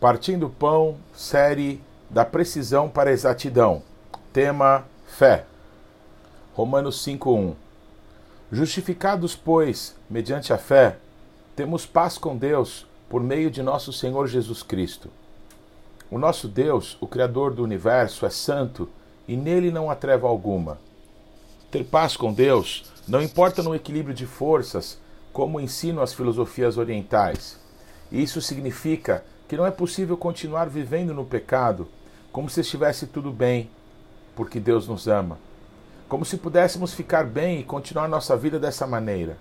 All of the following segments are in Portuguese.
Partindo Pão, série da precisão para a exatidão. Tema: fé. Romanos 5:1. Justificados, pois, mediante a fé, temos paz com Deus por meio de nosso Senhor Jesus Cristo. O nosso Deus, o Criador do universo, é santo e nele não há treva alguma. Ter paz com Deus não importa no equilíbrio de forças, como ensinam as filosofias orientais. Isso significa que não é possível continuar vivendo no pecado como se estivesse tudo bem, porque Deus nos ama. Como se pudéssemos ficar bem e continuar nossa vida dessa maneira.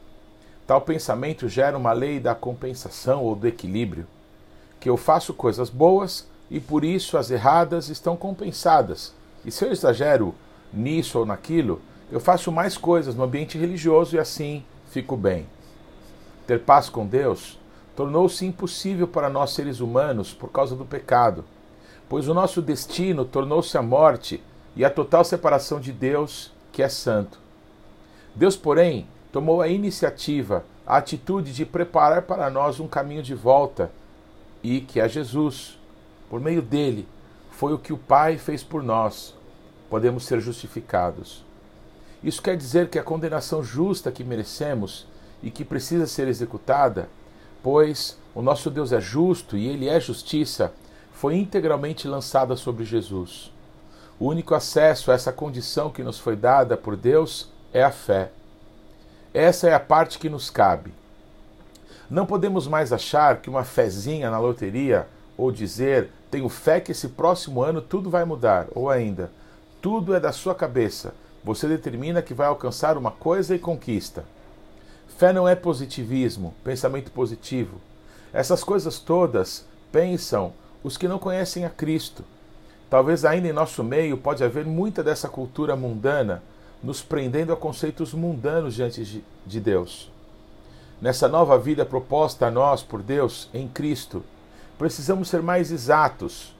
Tal pensamento gera uma lei da compensação ou do equilíbrio, que eu faço coisas boas e por isso as erradas estão compensadas. E se eu exagero nisso ou naquilo, eu faço mais coisas no ambiente religioso e assim fico bem. Ter paz com Deus tornou-se impossível para nós seres humanos por causa do pecado, pois o nosso destino tornou-se a morte e a total separação de Deus, que é santo. Deus, porém, tomou a iniciativa, a atitude de preparar para nós um caminho de volta e que é Jesus. Por meio dele, foi o que o Pai fez por nós. Podemos ser justificados. Isso quer dizer que a condenação justa que merecemos e que precisa ser executada pois o nosso Deus é justo e ele é justiça, foi integralmente lançada sobre Jesus. O único acesso a essa condição que nos foi dada por Deus é a fé. Essa é a parte que nos cabe. Não podemos mais achar que uma fezinha na loteria ou dizer tenho fé que esse próximo ano tudo vai mudar, ou ainda, tudo é da sua cabeça. Você determina que vai alcançar uma coisa e conquista. Fé não é positivismo, pensamento positivo. Essas coisas todas pensam os que não conhecem a Cristo. Talvez ainda em nosso meio pode haver muita dessa cultura mundana nos prendendo a conceitos mundanos diante de Deus. Nessa nova vida proposta a nós por Deus em Cristo, precisamos ser mais exatos,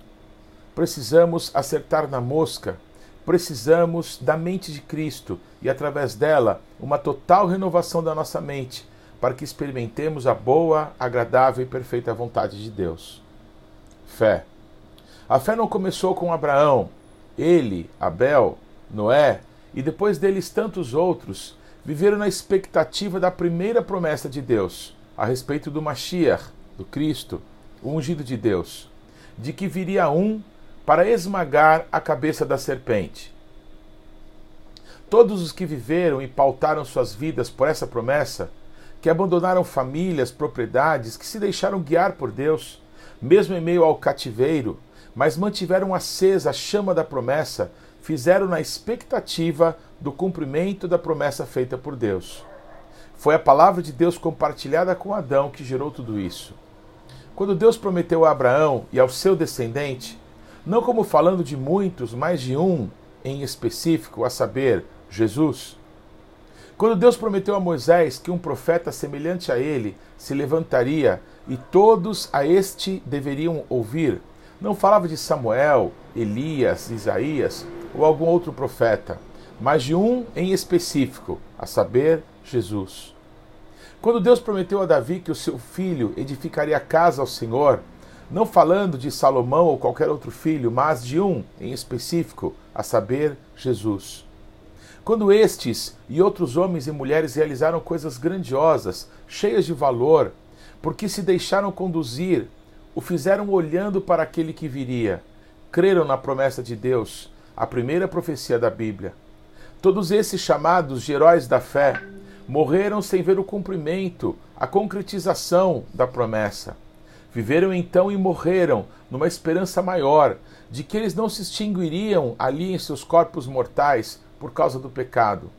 precisamos acertar na mosca precisamos da mente de Cristo e, através dela, uma total renovação da nossa mente, para que experimentemos a boa, agradável e perfeita vontade de Deus. Fé. A fé não começou com Abraão, ele, Abel, Noé e depois deles tantos outros viveram na expectativa da primeira promessa de Deus a respeito do Mashiach, do Cristo, o ungido de Deus, de que viria um para esmagar a cabeça da serpente. Todos os que viveram e pautaram suas vidas por essa promessa, que abandonaram famílias, propriedades, que se deixaram guiar por Deus, mesmo em meio ao cativeiro, mas mantiveram acesa a chama da promessa, fizeram na expectativa do cumprimento da promessa feita por Deus. Foi a palavra de Deus compartilhada com Adão que gerou tudo isso. Quando Deus prometeu a Abraão e ao seu descendente não como falando de muitos, mas de um em específico, a saber, Jesus. Quando Deus prometeu a Moisés que um profeta semelhante a ele se levantaria e todos a este deveriam ouvir, não falava de Samuel, Elias, Isaías ou algum outro profeta, mas de um em específico, a saber, Jesus. Quando Deus prometeu a Davi que o seu filho edificaria casa ao Senhor, não falando de Salomão ou qualquer outro filho, mas de um em específico, a saber, Jesus. Quando estes e outros homens e mulheres realizaram coisas grandiosas, cheias de valor, porque se deixaram conduzir, o fizeram olhando para aquele que viria, creram na promessa de Deus, a primeira profecia da Bíblia. Todos esses chamados de heróis da fé morreram sem ver o cumprimento, a concretização da promessa. Viveram então e morreram numa esperança maior de que eles não se extinguiriam ali em seus corpos mortais por causa do pecado,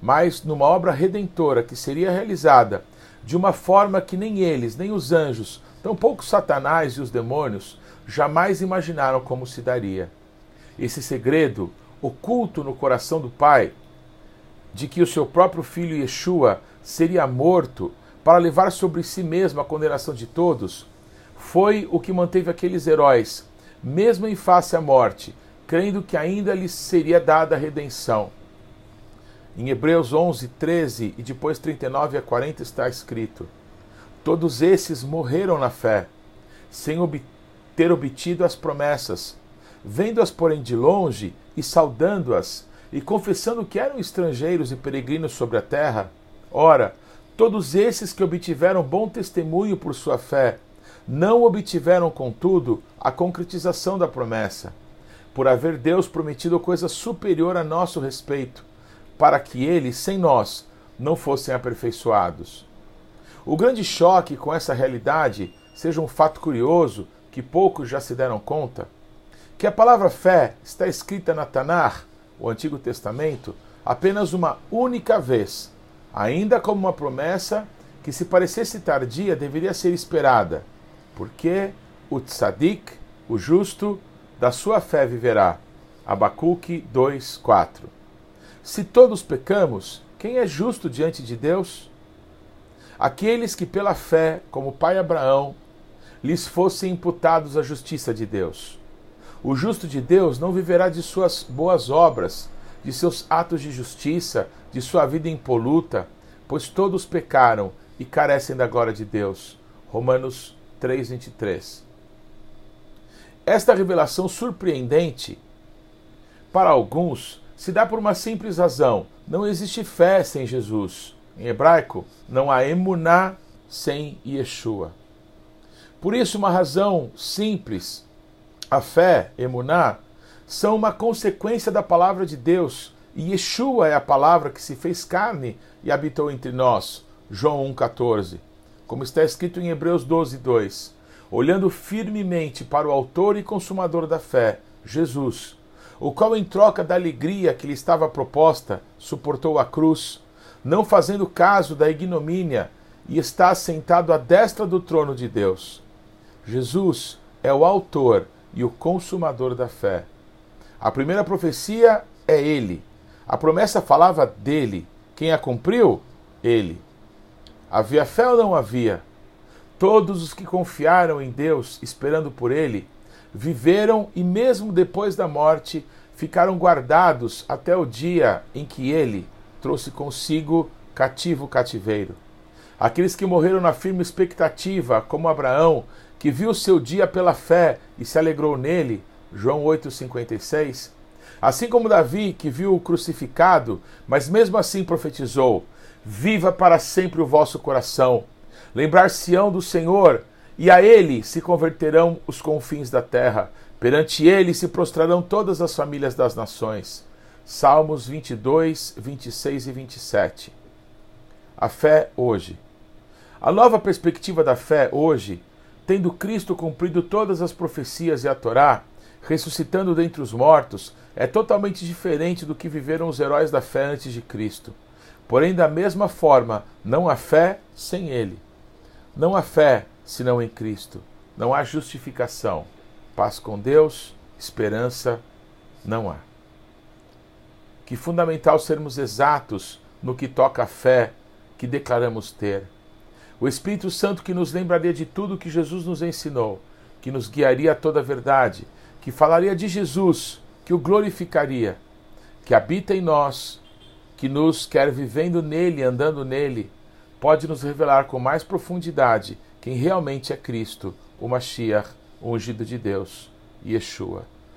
mas numa obra redentora que seria realizada de uma forma que nem eles, nem os anjos, tampouco Satanás e os demônios jamais imaginaram como se daria. Esse segredo, oculto no coração do Pai, de que o seu próprio filho Yeshua seria morto para levar sobre si mesmo a condenação de todos, foi o que manteve aqueles heróis, mesmo em face à morte, crendo que ainda lhes seria dada a redenção. Em Hebreus 11, 13 e depois 39 a 40 está escrito: Todos esses morreram na fé, sem, ter obtido as promessas, vendo-as, porém, de longe e saudando-as, e confessando que eram estrangeiros e peregrinos sobre a terra, ora, todos esses que obtiveram bom testemunho por sua fé, não obtiveram, contudo, a concretização da promessa, por haver Deus prometido coisa superior a nosso respeito, para que eles, sem nós, não fossem aperfeiçoados. O grande choque com essa realidade seja um fato curioso que poucos já se deram conta, que a palavra fé está escrita na Tanar, o Antigo Testamento, apenas uma única vez, ainda como uma promessa que, se parecesse tardia, deveria ser esperada, porque o tzadik, o justo, da sua fé viverá. Abacuque 2:4. Se todos pecamos, quem é justo diante de Deus? Aqueles que pela fé, como o pai Abraão, lhes fossem imputados a justiça de Deus. O justo de Deus não viverá de suas boas obras, de seus atos de justiça, de sua vida impoluta, pois todos pecaram e carecem da glória de Deus. Romanos 3:23. Esta revelação surpreendente para alguns se dá por uma simples razão: não existe fé sem Jesus. Em hebraico, não há emuná sem Yeshua. Por isso, uma razão simples, a fé, emuná, são uma consequência da palavra de Deus. E Yeshua é a palavra que se fez carne e habitou entre nós. João 1,14. Como está escrito em Hebreus 12, 2. Olhando firmemente para o Autor e Consumador da fé, Jesus, o qual, em troca da alegria que lhe estava proposta, suportou a cruz, não fazendo caso da ignomínia, e está assentado à destra do trono de Deus. Jesus é o autor e o consumador da fé. A primeira profecia é ele. A promessa falava dele. Quem a cumpriu? Ele. Havia fé ou não havia? Todos os que confiaram em Deus, esperando por ele, viveram e, mesmo depois da morte, ficaram guardados até o dia em que ele trouxe consigo cativo cativeiro. Aqueles que morreram na firme expectativa, como Abraão, que viu seu dia pela fé e se alegrou nele, João 8,56. Assim como Davi, que viu o crucificado, mas mesmo assim profetizou: Viva para sempre o vosso coração. Lembrar-se-ão do Senhor, e a ele se converterão os confins da terra. Perante ele se prostrarão todas as famílias das nações. Salmos 22, 26 e 27. A fé hoje. A nova perspectiva da fé hoje, tendo Cristo cumprido todas as profecias e a Torá, ressuscitando dentre os mortos, é totalmente diferente do que viveram os heróis da fé antes de Cristo. Porém, da mesma forma, não há fé sem Ele. Não há fé senão em Cristo. Não há justificação. Paz com Deus, esperança não há. Que fundamental sermos exatos no que toca à fé que declaramos ter. O Espírito Santo que nos lembraria de tudo que Jesus nos ensinou, que nos guiaria a toda a verdade, que falaria de Jesus, que o glorificaria, que habita em nós, que nos quer vivendo nele, andando nele, pode nos revelar com mais profundidade quem realmente é Cristo, o Mashiach o ungido de Deus, Yeshua.